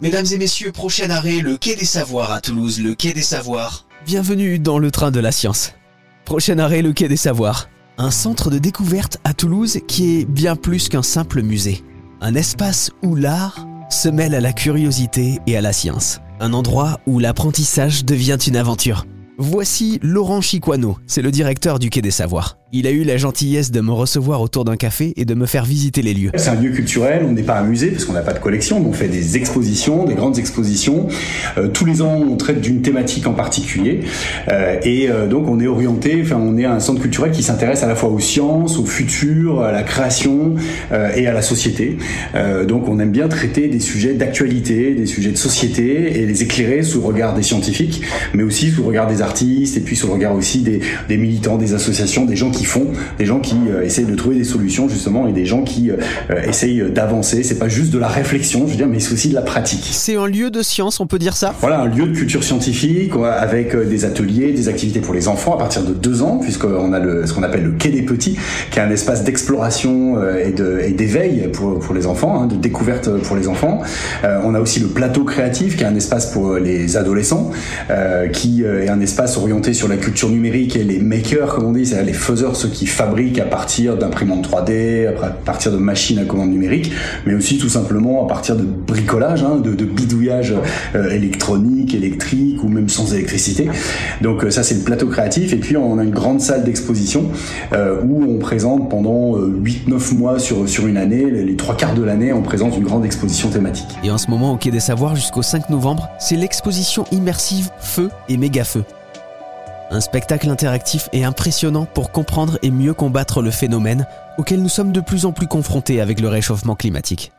Mesdames et messieurs, prochain arrêt, le Quai des Savoirs à Toulouse, le Quai des Savoirs. Bienvenue dans le train de la science. Prochain arrêt, le Quai des Savoirs. Un centre de découverte à Toulouse qui est bien plus qu'un simple musée. Un espace où l'art se mêle à la curiosité et à la science. Un endroit où l'apprentissage devient une aventure. Voici Laurent Chiquano, c'est le directeur du Quai des Savoirs. Il a eu la gentillesse de me recevoir autour d'un café et de me faire visiter les lieux. C'est un lieu culturel, on n'est pas un musée parce qu'on n'a pas de collection, on fait des expositions, des grandes expositions. Euh, tous les ans, on traite d'une thématique en particulier. Euh, et euh, donc, on est orienté, enfin, on est un centre culturel qui s'intéresse à la fois aux sciences, au futur, à la création et à la société. Donc, on aime bien traiter des sujets d'actualité, des sujets de société et les éclairer sous le regard des scientifiques, mais aussi sous le regard des artistes et puis sous le regard aussi des, des militants, des associations, des gens qui font, des gens qui euh, essayent de trouver des solutions justement et des gens qui euh, essayent d'avancer. C'est pas juste de la réflexion, je veux dire, mais c'est aussi de la pratique. C'est un lieu de science, on peut dire ça? Voilà, un lieu de culture scientifique avec euh, des ateliers, des activités pour les enfants à partir de deux ans, puisqu'on a le, ce qu'on appelle le quai des petits, qui est un espace d'exploration et, de, et d'éveil pour, pour les enfants, hein, de découverte pour les enfants. Euh, on a aussi le plateau créatif, qui est un espace pour les adolescents, euh, qui est un espace orienté sur la culture numérique et les makers, comme on dit, c'est-à-dire les faiseurs, ceux qui fabriquent à partir d'imprimantes 3D, à partir de machines à commande numérique, mais aussi tout simplement à partir de bricolage, hein, de, de, bidouillage euh, électronique, électrique ou même sans électricité. Donc euh, ça c'est le plateau créatif et puis on a une grande salle d'exposition euh, où on présente pendant 8-9 mois sur, sur une année, les, les trois quarts de l'année, on présente une grande exposition thématique. Et en ce moment au Quai des Savoirs jusqu'au 5 novembre, c'est l'exposition immersive Feu et Méga Feu. Un spectacle interactif et impressionnant pour comprendre et mieux combattre le phénomène auquel nous sommes de plus en plus confrontés avec le réchauffement climatique.